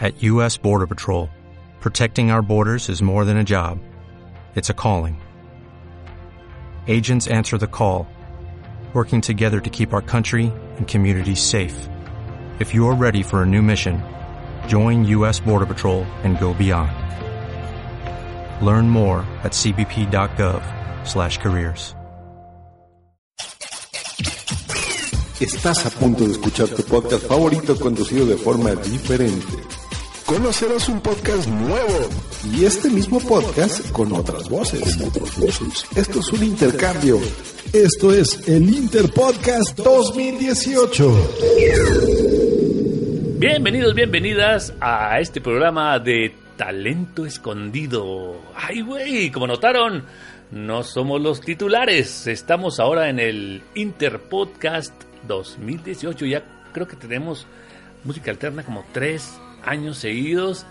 At U.S. Border Patrol, protecting our borders is more than a job, it's a calling. Agents answer the call, working together to keep our country and communities safe. If you're ready for a new mission, join U.S. Border Patrol and go beyond. Learn more at cbp.gov/careers. Estás a punto de escuchar tu podcast favorito conducido de forma diferente. Conocerás un podcast nuevo y este mismo podcast con otras voces. Esto es un intercambio. Esto es el Interpodcast 2018. Bienvenidos, bienvenidas a este programa de Talento Escondido. Ay, güey, como notaron, no somos los titulares. Estamos ahora en el Interpodcast 2018. Ya creo que tenemos música alterna como tres años seguidos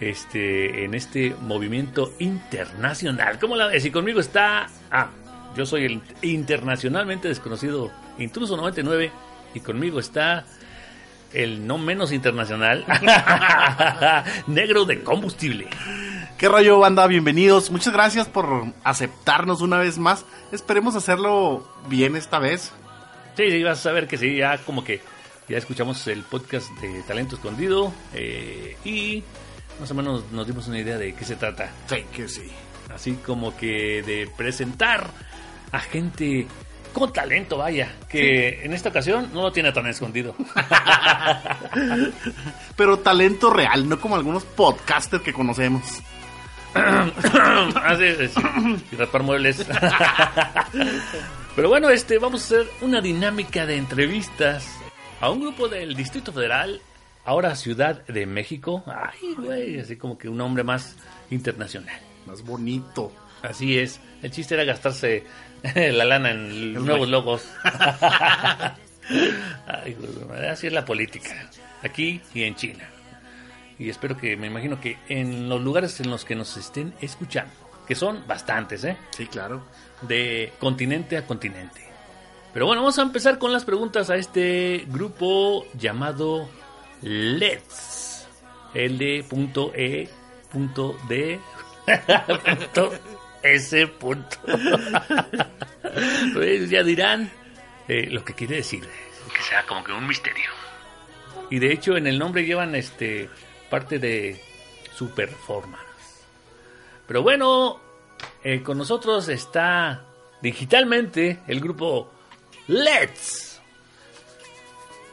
este, en este movimiento internacional. ¿Cómo la ves? Y conmigo está. Ah, yo soy el internacionalmente desconocido Intruso 99. Y conmigo está el no menos internacional negro de combustible. ¿Qué rollo, banda? Bienvenidos. Muchas gracias por aceptarnos una vez más. Esperemos hacerlo bien esta vez. Sí, sí, vas a ver que sí, ya como que ya escuchamos el podcast de Talento Escondido eh, y más o menos nos dimos una idea de qué se trata. Sí, que sí. Así como que de presentar a gente con talento, vaya, que en esta ocasión no lo tiene tan escondido. Pero talento real, no como algunos podcasters que conocemos. Así es, y rapar muebles. Pero bueno, este, vamos a hacer una dinámica de entrevistas a un grupo del Distrito Federal, ahora Ciudad de México. Ay, güey, así como que un nombre más internacional. Más bonito. Así es. El chiste era gastarse la lana en los nuevos logos. Ay, güey, así es la política. Aquí y en China. Y espero que, me imagino que en los lugares en los que nos estén escuchando, que son bastantes, ¿eh? Sí, claro. De continente a continente. Pero bueno, vamos a empezar con las preguntas a este grupo llamado Let's. L.E.D. S. pues ya dirán eh, lo que quiere decir. Que sea como que un misterio. Y de hecho en el nombre llevan este parte de su performance. Pero bueno, eh, con nosotros está digitalmente el grupo Let's.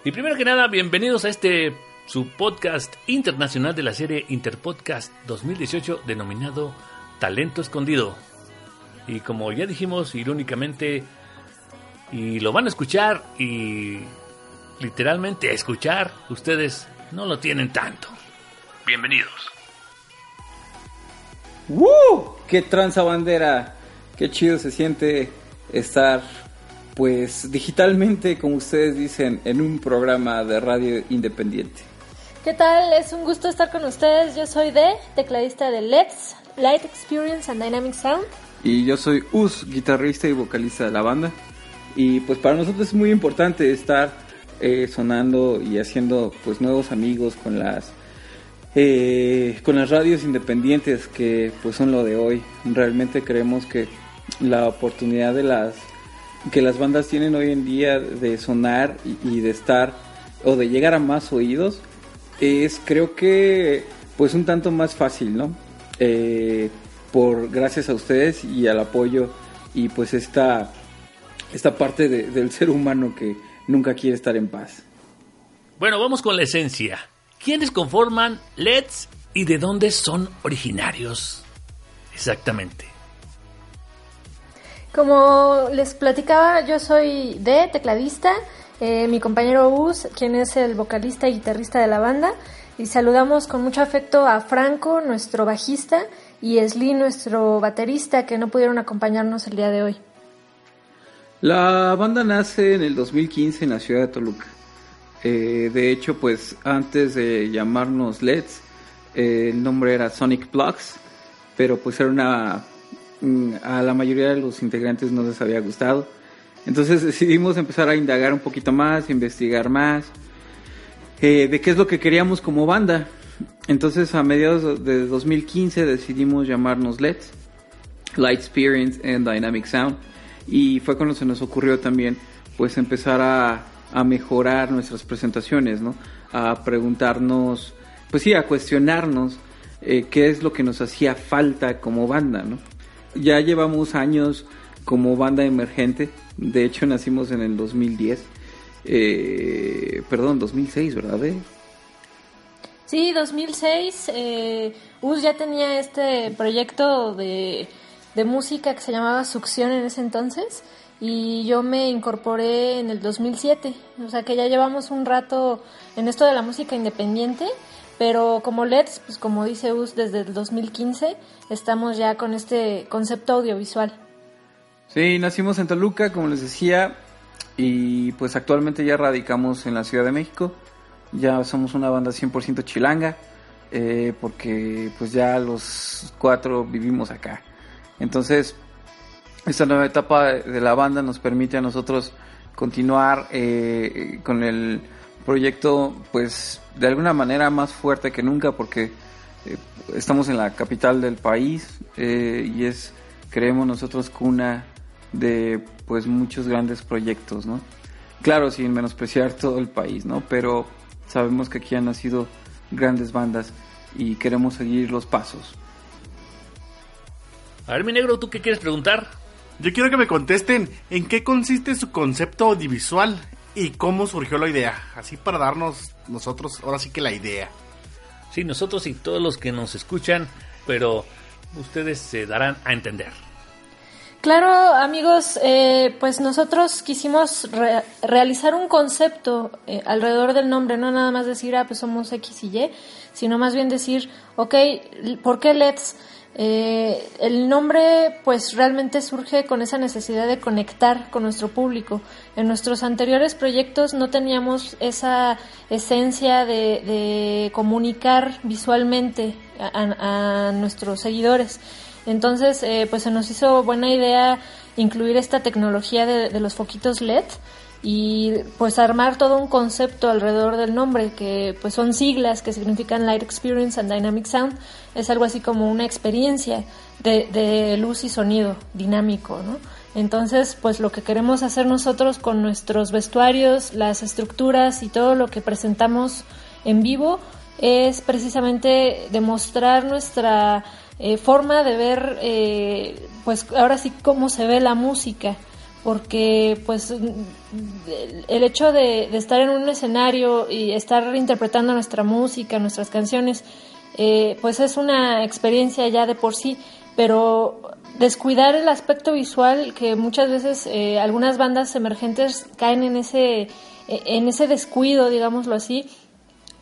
Y primero que nada, bienvenidos a este su podcast internacional de la serie Interpodcast 2018 denominado Talento Escondido. Y como ya dijimos irónicamente, y lo van a escuchar y literalmente escuchar, ustedes no lo tienen tanto. Bienvenidos. ¡Woo! ¡Qué tranza bandera! Qué chido se siente estar pues digitalmente, como ustedes dicen, en un programa de radio independiente. ¿Qué tal? Es un gusto estar con ustedes. Yo soy de tecladista de Let's, Light Experience and Dynamic Sound. Y yo soy Us, guitarrista y vocalista de la banda. Y pues para nosotros es muy importante estar eh, sonando y haciendo pues nuevos amigos con las eh, con las radios independientes que pues son lo de hoy. Realmente creemos que la oportunidad de las que las bandas tienen hoy en día de sonar y, de estar o de llegar a más oídos es creo que pues un tanto más fácil, ¿no? Eh, por gracias a ustedes y al apoyo y pues esta esta parte del ser humano que nunca quiere estar en paz. Bueno, vamos con la esencia. ¿Quiénes conforman LEDs y de dónde son originarios? Exactamente. Como les platicaba, yo soy de tecladista, eh, mi compañero Uz, quien es el vocalista y guitarrista de la banda, y saludamos con mucho afecto a Franco, nuestro bajista, y Sly, nuestro baterista, que no pudieron acompañarnos el día de hoy. La banda nace en el 2015 en la ciudad de Toluca. Eh, de hecho, pues antes de llamarnos LEDs, eh, el nombre era Sonic Blocks, pero pues era una... Mm, a la mayoría de los integrantes no les había gustado. Entonces decidimos empezar a indagar un poquito más, investigar más, eh, de qué es lo que queríamos como banda. Entonces a mediados de 2015 decidimos llamarnos LEDs, Light Experience and Dynamic Sound, y fue cuando se nos ocurrió también pues empezar a mejorar nuestras presentaciones, ¿no? A preguntarnos, pues sí, a cuestionarnos eh, qué es lo que nos hacía falta como banda, ¿no? Ya llevamos años como banda emergente, de hecho nacimos en el 2010, eh, perdón, 2006, ¿verdad? Eh? Sí, 2006, eh, US ya tenía este proyecto de, de música que se llamaba Succión en ese entonces y yo me incorporé en el 2007, o sea que ya llevamos un rato en esto de la música independiente, pero como LEDs, pues como dice Us, desde el 2015 estamos ya con este concepto audiovisual. Sí, nacimos en Toluca, como les decía, y pues actualmente ya radicamos en la Ciudad de México, ya somos una banda 100% chilanga, eh, porque pues ya los cuatro vivimos acá. Entonces, esta nueva etapa de la banda nos permite a nosotros continuar eh, con el proyecto pues de alguna manera más fuerte que nunca porque eh, estamos en la capital del país eh, y es creemos nosotros cuna de pues muchos grandes proyectos no claro sin menospreciar todo el país no pero sabemos que aquí han nacido grandes bandas y queremos seguir los pasos. A ver mi negro tú qué quieres preguntar yo quiero que me contesten en qué consiste su concepto audiovisual y cómo surgió la idea. Así para darnos nosotros ahora sí que la idea. Sí, nosotros y todos los que nos escuchan, pero ustedes se darán a entender. Claro, amigos, eh, pues nosotros quisimos realizar un concepto eh, alrededor del nombre, no nada más decir, ah, pues somos X y Y, sino más bien decir, ok, ¿por qué Let's? Eh, el nombre pues realmente surge con esa necesidad de conectar con nuestro público. En nuestros anteriores proyectos no teníamos esa esencia de, comunicar visualmente a, nuestros seguidores. Entonces eh, pues se nos hizo buena idea incluir esta tecnología de, de los foquitos LED y pues armar todo un concepto alrededor del nombre que pues son siglas que significan Light Experience and Dynamic Sound es algo así como una experiencia de, luz y sonido dinámico ¿no? Entonces pues lo que queremos hacer nosotros con nuestros vestuarios las estructuras y todo lo que presentamos en vivo es precisamente demostrar nuestra eh, forma de ver eh, pues ahora sí cómo se ve la música. Porque pues el hecho de, estar en un escenario y estar interpretando nuestra música, nuestras canciones, eh, pues es una experiencia ya de por sí, pero descuidar el aspecto visual que muchas veces eh, algunas bandas emergentes caen en ese, en ese descuido, digámoslo así,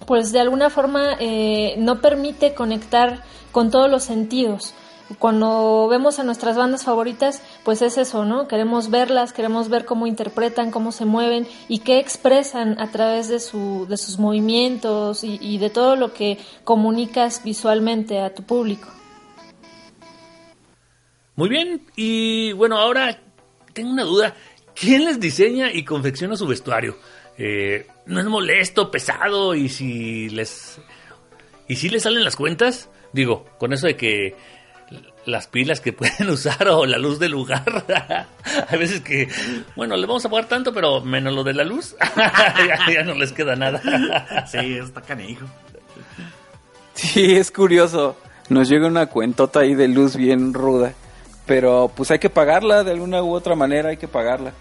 pues de alguna forma eh, no permite conectar con todos los sentidos cuando vemos a nuestras bandas favoritas, pues es eso, ¿no? Queremos verlas, queremos ver cómo interpretan, cómo se mueven y qué expresan a través de, su, de sus movimientos y de todo lo que comunicas visualmente a tu público. Muy bien, y bueno, ahora tengo una duda. ¿Quién les diseña y confecciona su vestuario? Eh, ¿No es molesto, pesado? Y si les ¿Y si le salen las cuentas? Digo, con eso de que las pilas que pueden usar o la luz del lugar. Hay veces que, bueno, le vamos a pagar tanto, pero menos lo de la luz, ya, no les queda nada. sí, está canijo. Sí, es curioso. Nos llega una cuentota ahí de luz bien ruda. Pero pues hay que pagarla de alguna u otra manera, hay que pagarla.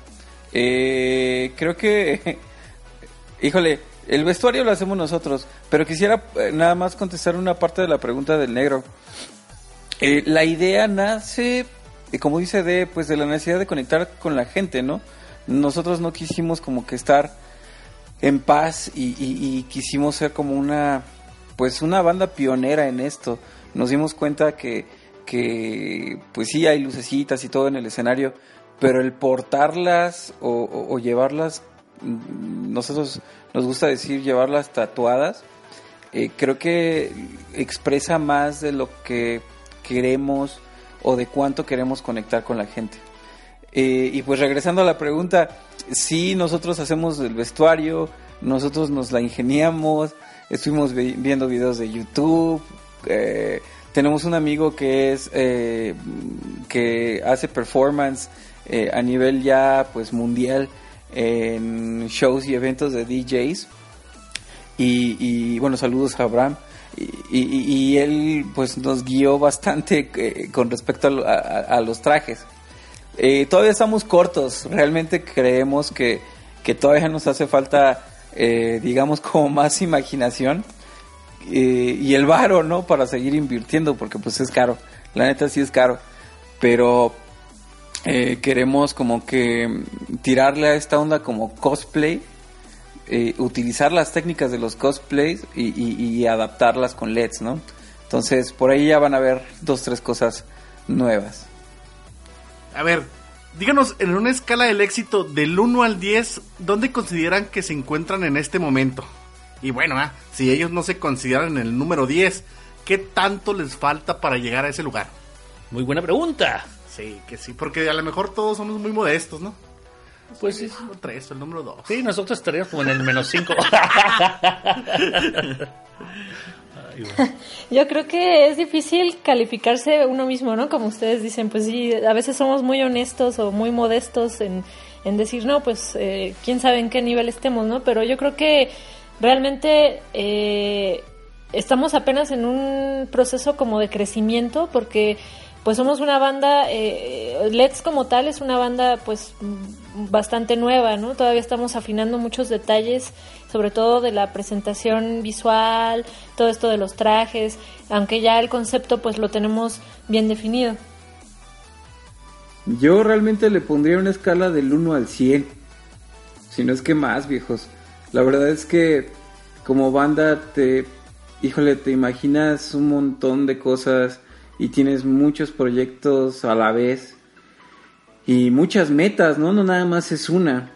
Eh, creo que, híjole, el vestuario lo hacemos nosotros, pero quisiera eh, nada más contestar una parte de la pregunta del negro. Eh, la idea nace, eh, como dice de, pues de la necesidad de conectar con la gente, ¿no? Nosotros no quisimos como que estar en paz y, quisimos ser como una, pues una banda pionera en esto. Nos dimos cuenta que, que pues sí hay lucecitas y todo en el escenario, pero el portarlas o, llevarlas, mm, nosotros nos gusta decir llevarlas tatuadas, eh, creo que expresa más de lo que queremos o de cuánto queremos conectar con la gente. Eh, y pues regresando a la pregunta, sí, nosotros hacemos el vestuario, nosotros nos la ingeniamos, estuvimos viendo videos de YouTube, eh, tenemos un amigo que es eh, que hace performance a nivel ya pues mundial en shows y eventos de DJs y, bueno saludos a Abraham. Y, él pues nos guió bastante eh, con respecto a, los trajes. Eh, todavía estamos cortos, realmente creemos que, todavía nos hace falta, eh, digamos, como más imaginación y el varo, ¿no? Para seguir invirtiendo, porque pues es caro, la neta sí es caro, pero queremos como que tirarle a esta onda como cosplay eh, utilizar las técnicas de los cosplays y, adaptarlas con LEDs, ¿no? Entonces, por ahí ya van a ver dos, tres cosas nuevas. A ver, díganos en una escala del éxito del 1 al 10, ¿dónde consideran que se encuentran en este momento? Y bueno, ah, si ellos no se consideran en el número 10, ¿qué tanto les falta para llegar a ese lugar? Muy buena pregunta. Sí, que sí, porque a lo mejor todos somos muy modestos, ¿no? Pues sí. El número 3, el número 2. Sí, nosotros estaríamos como en el menos 5. Yo creo que es difícil calificarse uno mismo, ¿no? Como ustedes dicen, pues sí, a veces somos muy honestos o muy modestos en, en decir, no, pues eh, quién sabe en qué nivel estemos, ¿no? Pero yo creo que realmente eh, estamos apenas en un proceso como de crecimiento porque pues somos una banda, eh, Let's como tal es una banda pues bastante nueva, ¿no? Todavía estamos afinando muchos detalles, sobre todo de la presentación visual, todo esto de los trajes, aunque ya el concepto pues lo tenemos bien definido. Yo realmente le pondría una escala del 1 al 100, si no es que más, viejos. La verdad es que como banda te, híjole, te imaginas un montón de cosas y tienes muchos proyectos a la vez y muchas metas, ¿no? No nada más es una.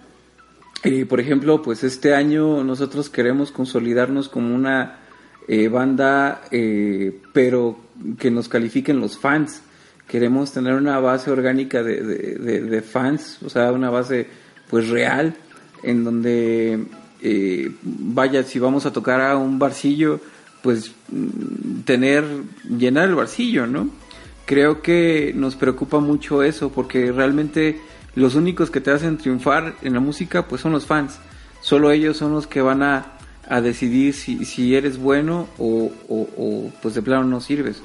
y por ejemplo, pues este año nosotros queremos consolidarnos como una eh, banda, eh, pero que nos califiquen los fans. Queremos tener una base orgánica de, de, fans, o sea, una base pues real, en donde eh, vaya, si vamos a tocar a un barcillo, pues mm, tener, llenar el barcillo, ¿no? Creo que nos preocupa mucho eso porque realmente los únicos que te hacen triunfar en la música pues son los fans. Solo ellos son los que van a, a decidir si, si, eres bueno o, o, pues de plano no sirves.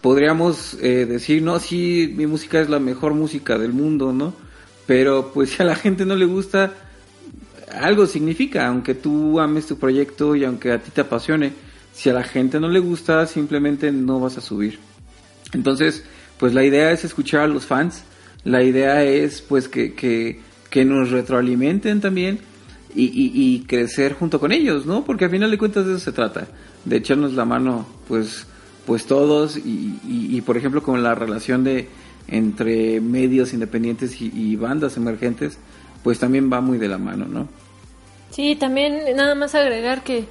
Podríamos eh, decir, no, sí, mi música es la mejor música del mundo, ¿no? Pero pues si a la gente no le gusta, algo significa, aunque tú ames tu proyecto y aunque a ti te apasione si a la gente no le gusta, simplemente no vas a subir. Entonces, pues la idea es escuchar a los fans, la idea es pues que, que, nos retroalimenten también y, y, crecer junto con ellos, ¿no? Porque al final de cuentas de eso se trata, de echarnos la mano pues, pues todos y, y por ejemplo con la relación de entre medios independientes y bandas emergentes, pues también va muy de la mano, ¿no? Sí, también nada más agregar que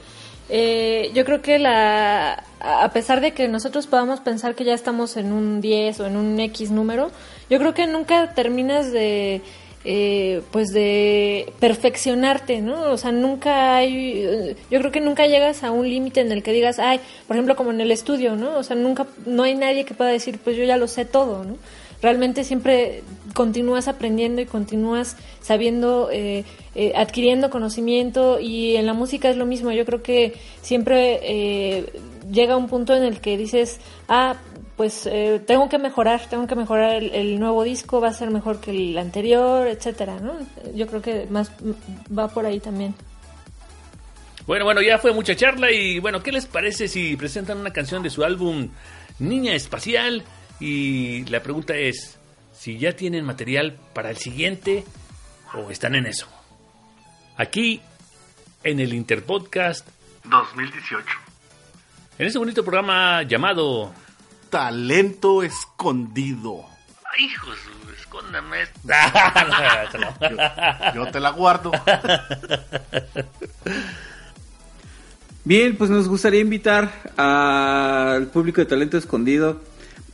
eh, yo creo que la, a pesar de que nosotros podamos pensar que ya estamos en un 10 o en un X número, yo creo que nunca terminas de eh, pues de perfeccionarte, ¿no? O sea, nunca hay, yo creo que nunca llegas a un límite en el que digas, ay, por ejemplo, como en el estudio, ¿no? O sea, nunca, no hay nadie que pueda decir, pues yo ya lo sé todo, ¿no? Realmente siempre continúas aprendiendo y continúas sabiendo, eh, eh, adquiriendo conocimiento y en la música es lo mismo. Yo creo que siempre llega un punto en el que dices, ah, pues eh, tengo que mejorar, tengo que mejorar el, nuevo disco, va a ser mejor que el anterior, etcétera, ¿no? Yo creo que más va por ahí también. Bueno, bueno, ya fue mucha charla y bueno, ¿qué les parece si presentan una canción de su álbum Niña Espacial? Y la pregunta es, si ya tienen material para el siguiente o están en eso. Aquí, en el Interpodcast 2018. En este bonito programa llamado talento escondido. Ay, hijos, escóndame. yo, te la guardo. Bien, pues nos gustaría invitar al público de Talento Escondido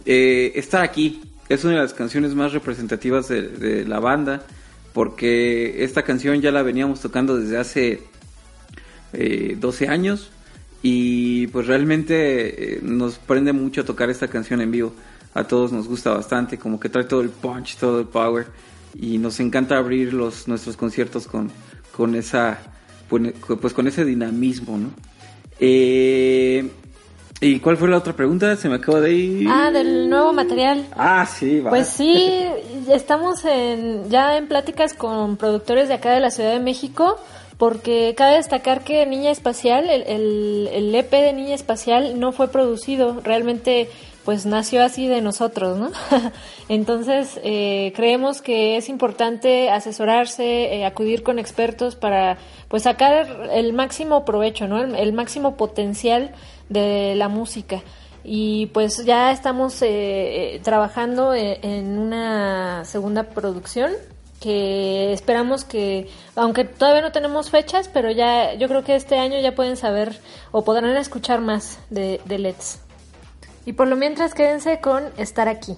eh, estar aquí. Es una de las canciones más representativas de, la banda porque esta canción ya la veníamos tocando desde hace eh, 12 años y pues realmente eh, nos prende mucho tocar esta canción en vivo. A todos nos gusta bastante, como que trae todo el punch, todo el power. Y nos encanta abrir los, nuestros conciertos con, con esa pues con ese dinamismo. Eh, ¿Y cuál fue la otra pregunta? Se me acaba de ir. Ah, del nuevo material. Ah, sí, va. Pues sí, estamos en, ya en pláticas con productores de acá de la Ciudad de México porque cabe destacar que Niña Espacial, el, el, EP de Niña Espacial no fue producido, realmente pues nació así de nosotros, ¿no? Entonces eh, creemos que es importante asesorarse, eh, acudir con expertos para pues sacar el máximo provecho, ¿no? El, máximo potencial de la música. Y pues ya estamos eh, trabajando en una segunda producción que esperamos que, aunque todavía no tenemos fechas, pero ya yo creo que este año ya pueden saber o podrán escuchar más de, de Let's. Y por lo mientras quédense con estar aquí.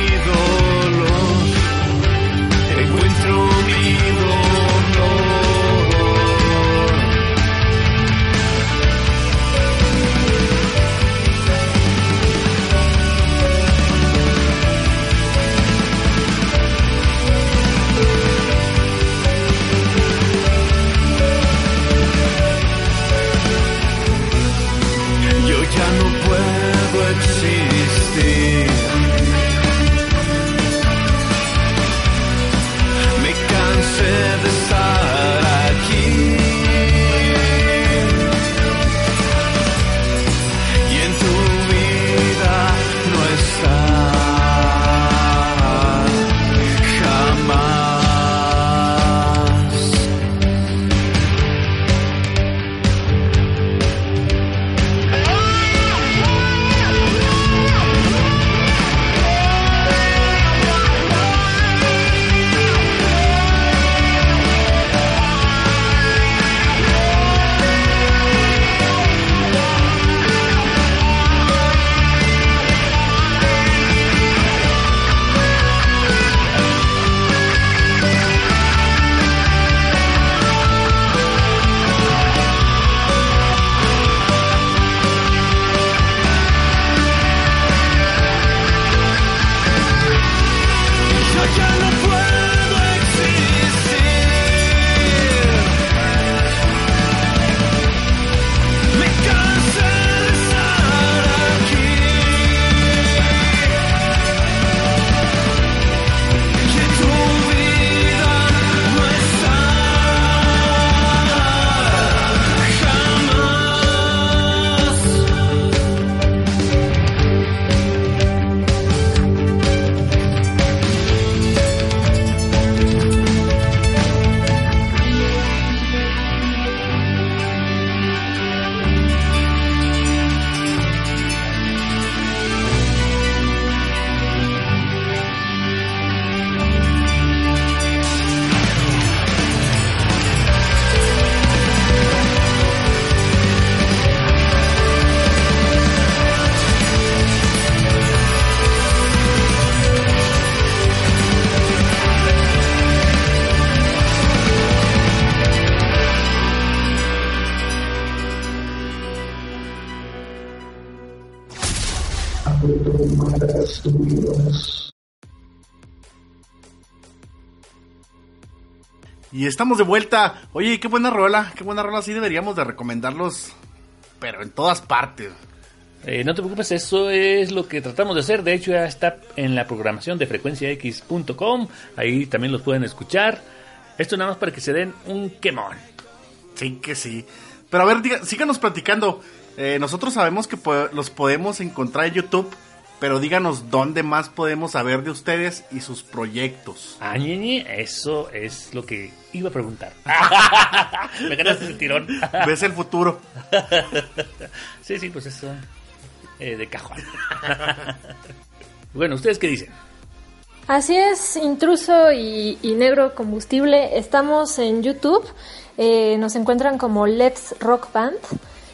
estamos de vuelta. Oye, qué buena rola, qué buena rola. Sí deberíamos de recomendarlos, pero en todas partes. Eh, no te preocupes, eso es lo que tratamos de hacer. De hecho, ya está en la programación de frecuenciax.com. Ahí también los pueden escuchar. Esto nada más para que se den un quemón. Sí, que sí. Pero a ver, diga, síganos platicando. Eh, nosotros sabemos que los podemos encontrar en YouTube pero díganos dónde más podemos saber de ustedes y sus proyectos. Ah, eso es lo que iba a preguntar. Me ganaste el tirón. ¿Ves el futuro? sí, sí, pues eso eh, de cajón. bueno, ¿ustedes qué dicen? Así es, intruso y, negro combustible. Estamos en YouTube. Eh, nos encuentran como Let's Rock Band.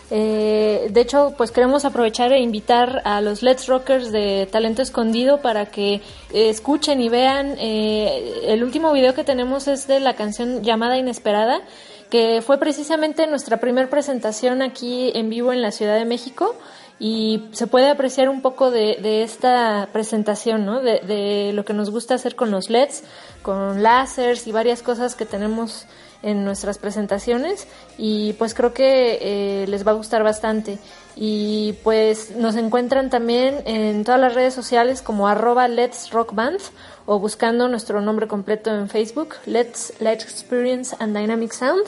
Eh, de hecho, pues queremos aprovechar e invitar a los Let's Rockers de Talento Escondido para que eh, escuchen y vean. Eh, el último video que tenemos es de la canción llamada Inesperada, que fue precisamente nuestra primera presentación aquí en vivo en la Ciudad de México y se puede apreciar un poco de, esta presentación, ¿no? De, de, lo que nos gusta hacer con los LEDs, con láseres y varias cosas que tenemos en nuestras presentaciones y pues creo que eh, les va a gustar bastante. Y pues nos encuentran también en todas las redes sociales como arroba Let's Rock Band o buscando nuestro nombre completo en Facebook, Let's Let's Experience and Dynamic Sound.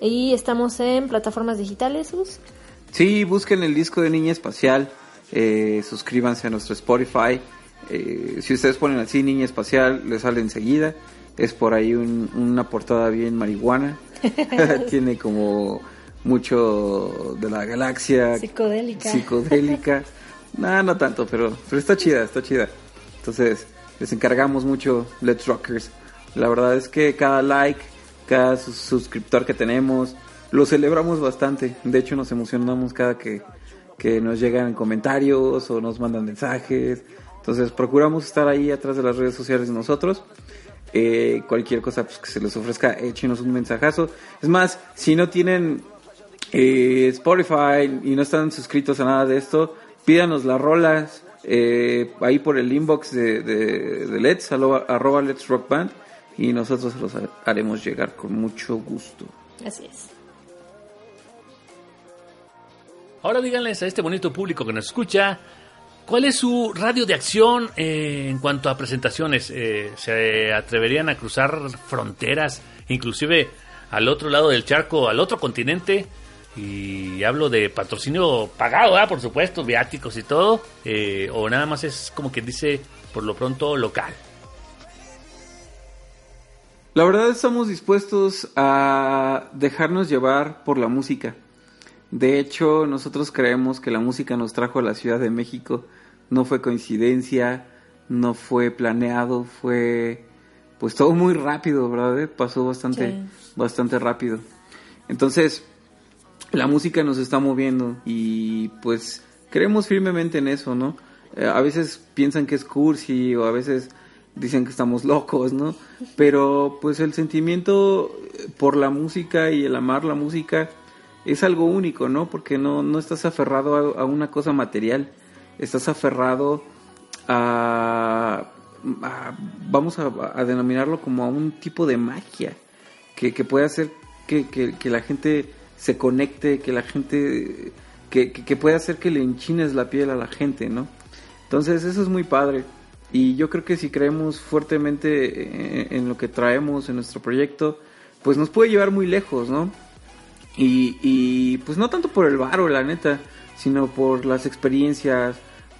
Y estamos en plataformas digitales, Gus. Sí, busquen el disco de Niña Espacial, eh, suscríbanse a nuestro Spotify. Eh, si ustedes ponen así Niña Espacial, les sale enseguida es por ahí una portada bien marihuana. Tiene como mucho de la galaxia. Psicodélica. Psicodélica. no, no tanto, pero, pero está chida, está chida. Entonces, les encargamos mucho, Let's Rockers. La verdad es que cada like, cada suscriptor que tenemos, lo celebramos bastante. De hecho, nos emocionamos cada que, que nos llegan comentarios o nos mandan mensajes. Entonces, procuramos estar ahí atrás de las redes sociales de nosotros. Eh, cualquier cosa pues, que se les ofrezca, échenos un mensajazo. Es más, si no tienen eh, Spotify y no están suscritos a nada de esto, pídanos las rolas eh, ahí por el inbox de, de, Let's, arroba, Let's Rock Band, y nosotros los haremos llegar con mucho gusto. Así es. Ahora díganles a este bonito público que nos escucha ¿Cuál es su radio de acción eh, en cuanto a presentaciones? Eh, ¿Se atreverían a cruzar fronteras, inclusive al otro lado del charco, al otro continente? Y hablo de patrocinio pagado, por supuesto, viáticos y todo. Eh, o nada más es como quien dice, por lo pronto, local. La verdad estamos dispuestos a dejarnos llevar por la música. De hecho, nosotros creemos que la música nos trajo a la Ciudad de México. No fue coincidencia, no fue planeado, fue pues todo muy rápido, ¿verdad? Eh, pasó bastante, bastante rápido. Entonces, la música nos está moviendo y pues creemos firmemente en eso, ¿no? Eh, a veces piensan que es cursi o a veces dicen que estamos locos, ¿no? Pero pues el sentimiento por la música y el amar la música es algo único, ¿no? Porque no, no estás aferrado a, una cosa material, estás aferrado a, vamos a, denominarlo como a un tipo de magia que, puede hacer que, la gente se conecte, que la gente, que, que, puede hacer que le enchines la piel a la gente, ¿no? Entonces eso es muy padre. Y yo creo que si creemos fuertemente en lo que traemos en nuestro proyecto, pues nos puede llevar muy lejos, ¿no? Y, y pues no tanto por el varo, la neta, sino por las experiencias,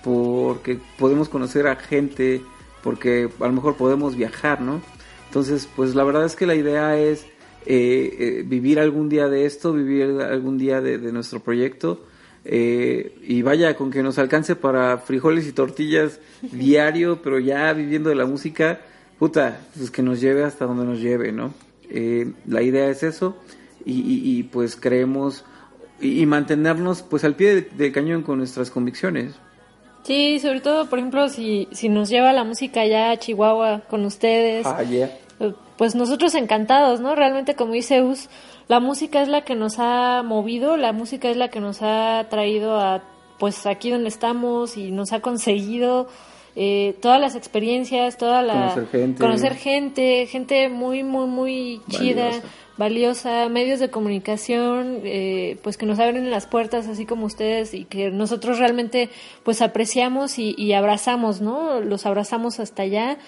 porque podemos conocer a gente, porque a lo mejor podemos viajar, ¿no? Entonces, pues la verdad es que la idea es eh, eh, vivir algún día de esto, vivir algún día de, nuestro proyecto. Eh, y vaya, con que nos alcance para frijoles y tortillas diario, pero ya viviendo de la música, puta, pues que nos lleve hasta donde nos lleve, ¿no? la idea es eso y, pues creemos y, mantenernos pues al pie del cañón con nuestras convicciones. Sí, sobre todo, por ejemplo, si, si nos lleva la música ya a Chihuahua con ustedes, ah, pues nosotros encantados, ¿no? Realmente, como dice Us, la música es la que nos ha movido, la música es la que nos ha traído a, pues, aquí donde estamos y nos ha conseguido eh, todas las experiencias, toda la... Conocer gente. Conocer gente, gente muy, muy, muy chida, Valiosa. Valiosa, medios de comunicación, eh, pues que nos abren las puertas así como ustedes y que nosotros realmente pues apreciamos y, abrazamos, ¿no? Los abrazamos hasta allá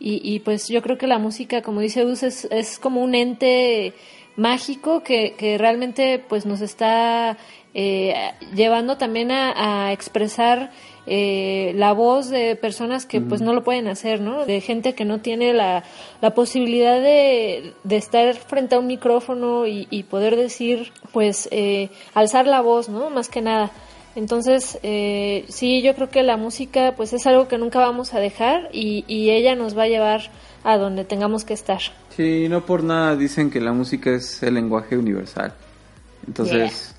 y, pues yo creo que la música, como dice Us, es, es como un ente mágico que, realmente pues nos está eh, llevando también a expresar eh, la voz de personas que pues no lo pueden hacer, ¿no? De gente que no tiene la, la posibilidad de, de estar frente a un micrófono y, y poder decir, pues, eh, alzar la voz, ¿no? Más que nada. Entonces, eh, sí, yo creo que la música pues es algo que nunca vamos a dejar y, y ella nos va a llevar a donde tengamos que estar. Sí, no por nada dicen que la música es el lenguaje universal. Entonces,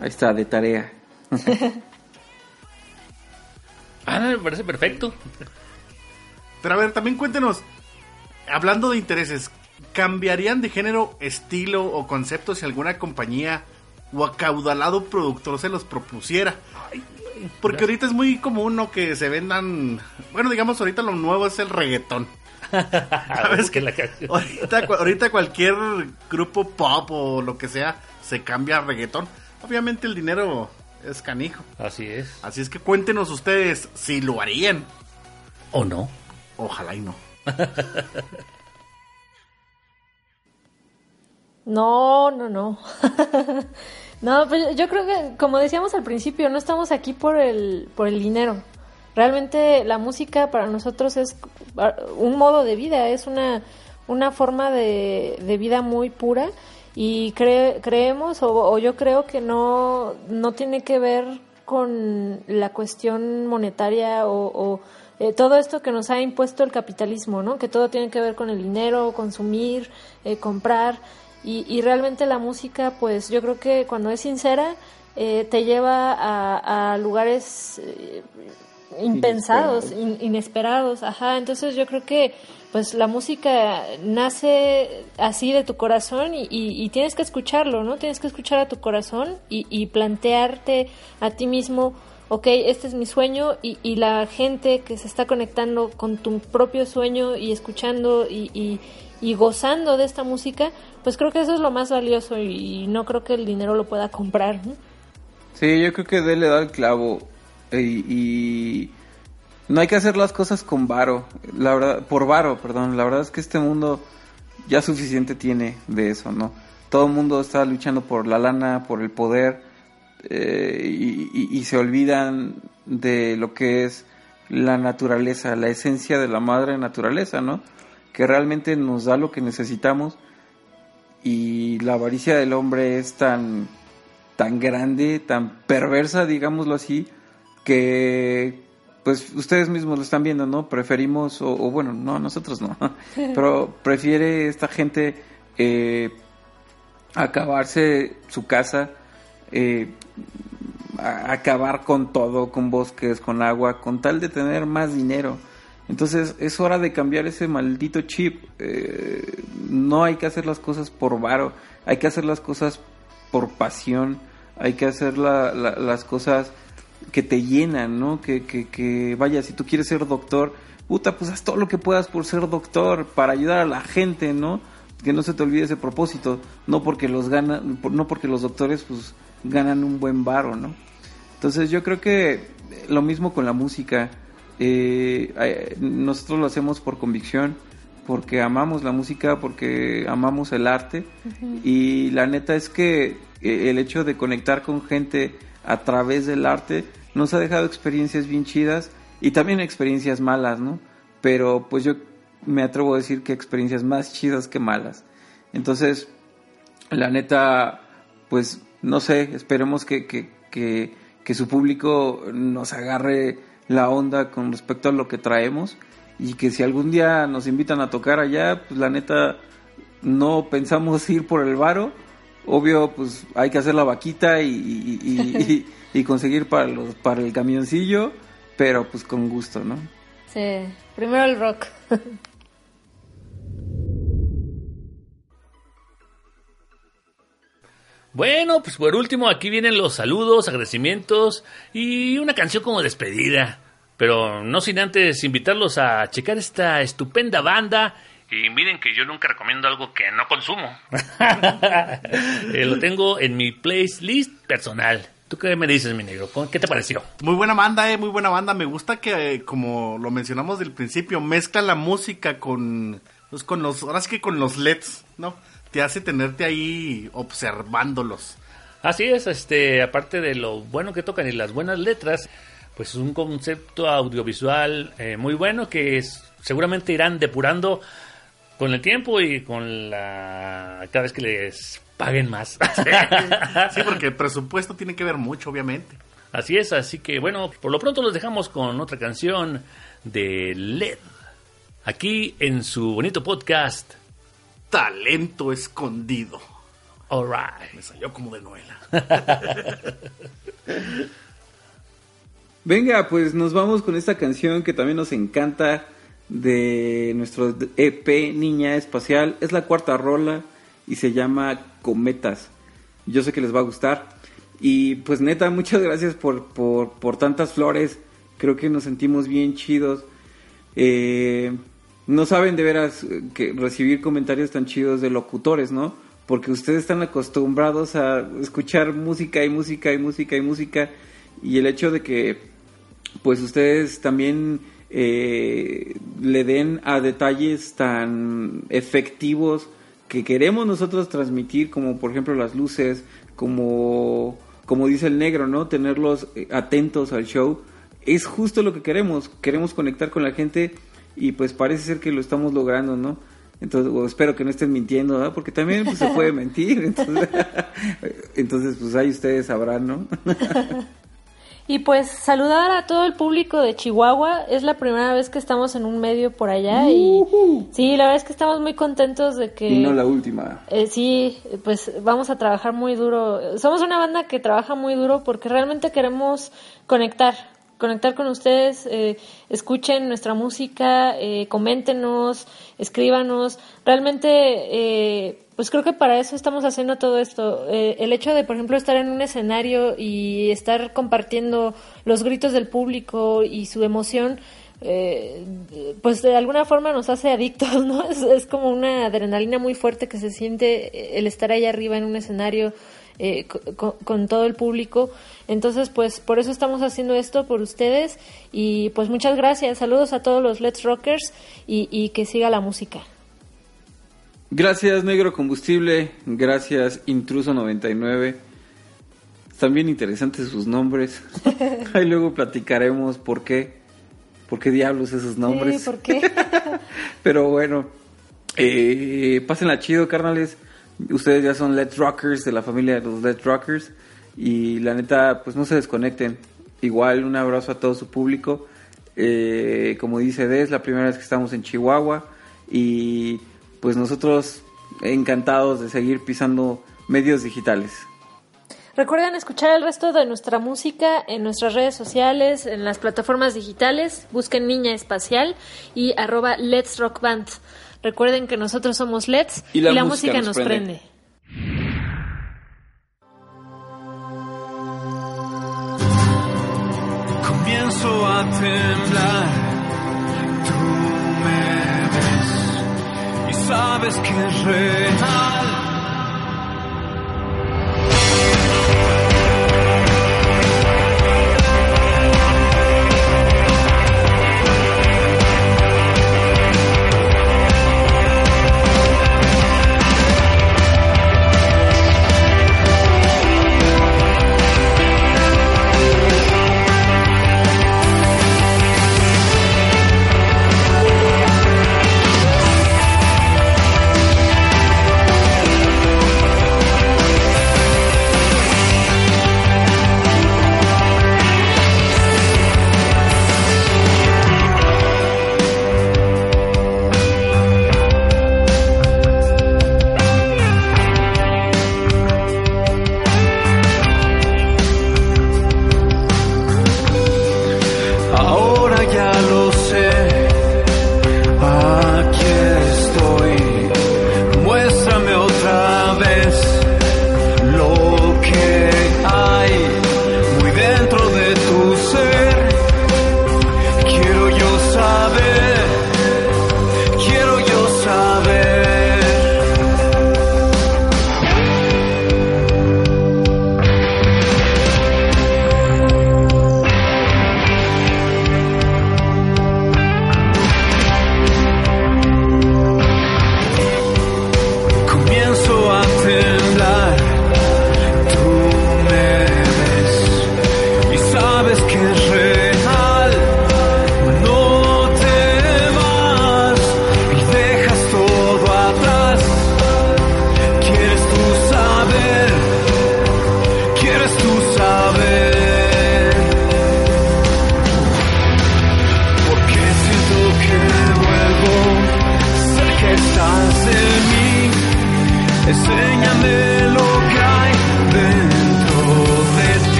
ahí está, de tarea. Me parece perfecto. Pero a ver, también cuéntenos, hablando de intereses, ¿cambiarían de género, estilo o concepto si alguna compañía o acaudalado productor se los propusiera? Porque ahorita es muy común ¿no? que se vendan, bueno, digamos ahorita lo nuevo es el reggaetón. ¿Sabes que la ahorita, ahorita cualquier grupo pop o lo que sea se cambia a reggaetón. Obviamente el dinero es canijo. Así es. Así es que cuéntenos ustedes si lo harían. ¿O no? Ojalá y no. No, no, no. no, pues yo creo que, como decíamos al principio, no estamos aquí por el, por el dinero. Realmente la música para nosotros es un modo de vida, es una, una forma de, de vida muy pura y cre- creemos o, yo creo que no, no tiene que ver con la cuestión monetaria o, eh, todo esto que nos ha impuesto el capitalismo, ¿no? Que todo tiene que ver con el dinero, consumir, eh, comprar y, y realmente la música, pues yo creo que cuando es sincera eh, te lleva a, a lugares eh, impensados, in- inesperados, ajá. Entonces yo creo que pues la música nace así de tu corazón y, y- y tienes que escucharlo, ¿no? Tienes que escuchar a tu corazón y, y plantearte a ti mismo, ok, este es mi sueño y, la gente que se está conectando con tu propio sueño y escuchando y, y- gozando de esta música, pues creo que eso es lo más valioso y, no creo que el dinero lo pueda comprar, ¿no? Sí, yo creo que de él le da el clavo. Y, y no hay que hacer las cosas con varo. La verdad, por varo, perdón. La verdad es que este mundo ya suficiente tiene de eso, ¿no? Todo el mundo está luchando por la lana, por el poder. eh, y, y- y se olvidan de lo que es la naturaleza, la esencia de la madre naturaleza, ¿no? Que realmente nos da lo que necesitamos. Y la avaricia del hombre es tan tan grande, tan perversa, digámoslo así, que pues ustedes mismos lo están viendo, ¿no? Preferimos, o, o bueno, no, nosotros no, pero prefiere esta gente eh, acabarse su casa, eh, acabar con todo, con bosques, con agua, con tal de tener más dinero. Entonces es hora de cambiar ese maldito chip. Eh, no hay que hacer las cosas por varo, hay que hacer las cosas por pasión, hay que hacer la- la- las cosas que te llenan, ¿no? Que, que, que, vaya, si tú quieres ser doctor, puta, pues haz todo lo que puedas por ser doctor, para ayudar a la gente, ¿no? Que no se te olvide ese propósito, no porque los ganan, no porque los doctores pues ganan un buen varo, ¿no? Entonces yo creo que lo mismo con la música, eh, eh, nosotros lo hacemos por convicción, porque amamos la música, porque amamos el arte y la neta es que eh, el hecho de conectar con gente a través del arte nos ha dejado experiencias bien chidas y también experiencias malas, ¿no? Pero pues yo me atrevo a decir que experiencias más chidas que malas. Entonces, la neta, pues no sé, esperemos que, que, que, que su público nos agarre la onda con respecto a lo que traemos y que si algún día nos invitan a tocar allá, pues la neta no pensamos ir por el varo. Obvio, pues hay que hacer la vaquita y, y- y- y- y conseguir para, los, para el camioncillo, pero pues con gusto, ¿no? Sí, primero el rock. Bueno, pues por último, aquí vienen los saludos, agradecimientos y una canción como despedida. Pero no sin antes invitarlos a checar esta estupenda banda. Y miren que yo nunca recomiendo algo que no consumo. Eh, lo tengo en mi playlist personal. ¿Tú qué me dices, mi negro? ¿Qué te pareció? Muy buena banda, eh, muy buena banda. Me gusta que, eh, como lo mencionamos del principio, mezcla la música con, pues, con los, ahora sí que con los LEDs, ¿no? Te hace tenerte ahí observándolos. Así es, este, aparte de lo bueno que tocan y las buenas letras, pues es un concepto audiovisual eh, muy bueno que es, seguramente irán depurando con el tiempo y con la cada vez que les paguen más. sí, porque el presupuesto tiene que ver mucho, obviamente. Así es, así que bueno, por lo pronto los dejamos con otra canción de LED. Aquí en su bonito podcast. Talento escondido. Alright. Me salió como de novela. Venga, pues nos vamos con esta canción que también nos encanta de nuestro EP Niña Espacial. Es la cuarta rola y se llama Cometas. Yo sé que les va a gustar. Y pues neta, muchas gracias por, por, por tantas flores. Creo que nos sentimos bien chidos. Eh, no saben de veras que recibir comentarios tan chidos de locutores, ¿no? porque ustedes están acostumbrados a escuchar música y música y música y música y el hecho de que pues ustedes también eh, le den a detalles tan efectivos que queremos nosotros transmitir como por ejemplo las luces como como dice el negro no tenerlos eh, atentos al show es justo lo que queremos queremos conectar con la gente y pues parece ser que lo estamos logrando no entonces, espero que no estén mintiendo, porque también pues, se puede mentir. Entonces, entonces, pues ahí ustedes sabrán, ¿no? Y pues saludar a todo el público de Chihuahua. Es la primera vez que estamos en un medio por allá y sí, la verdad es que estamos muy contentos de que... Y no la última. Eh, sí, pues vamos a trabajar muy duro. Somos una banda que trabaja muy duro porque realmente queremos conectar conectar con ustedes, eh, escuchen nuestra música, eh, coméntenos, escríbanos. Realmente, eh, pues creo que para eso estamos haciendo todo esto. Eh, el hecho de, por ejemplo, estar en un escenario y estar compartiendo los gritos del público y su emoción, pues de alguna forma nos hace adictos, ¿no? Es, como una adrenalina muy fuerte que se siente el estar ahí arriba en un escenario eh, con, todo el público. Entonces, pues por eso estamos haciendo esto por ustedes y pues muchas gracias. Saludos a todos los Let's Rockers y, que siga la música. Gracias Negro Combustible, gracias Intruso 99. Están bien interesantes sus nombres. Ahí luego platicaremos por qué, por qué diablos esos nombres. Sí, ¿por qué? Pero bueno, eh, pásenla chido, carnales. Ustedes ya son Let's Rockers de la familia de los Let's Rockers. Y la neta, pues no se desconecten. Igual un abrazo a todo su público. Eh, como dice Des, la primera vez que estamos en Chihuahua. Y pues nosotros encantados de seguir pisando medios digitales. Recuerden escuchar el resto de nuestra música en nuestras redes sociales, en las plataformas digitales. Busquen Niña Espacial y arroba Let's Rock Band. Recuerden que nosotros somos LEDs y la, música, nos, prende. Comienzo a temblar, sabes que es.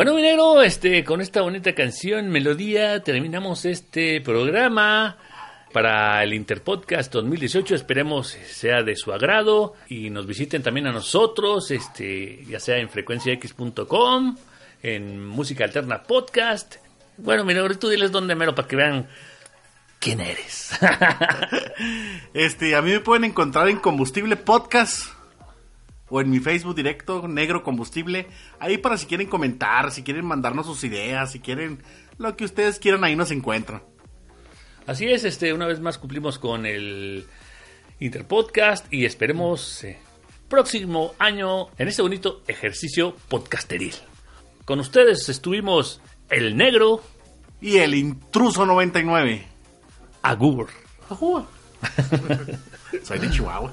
Bueno, mi negro, este, con esta bonita canción, melodía, terminamos este programa para el Interpodcast 2018. Esperemos sea de su agrado y nos visiten también a nosotros, este, ya sea en frecuenciax.com, en Música Alterna Podcast. Bueno, mi negro, tú diles dónde mero para que vean quién eres. Este, a mí me pueden encontrar en Combustible Podcast o en mi Facebook directo, Negro Combustible. Ahí para si quieren comentar, si quieren mandarnos sus ideas, si quieren lo que ustedes quieran, ahí nos encuentran. Así es, este, una vez más cumplimos con el Interpodcast y esperemos eh, próximo año en este bonito ejercicio podcasteril. Con ustedes estuvimos el negro Y el intruso 99. Agur. Ajúa. Soy de Chihuahua.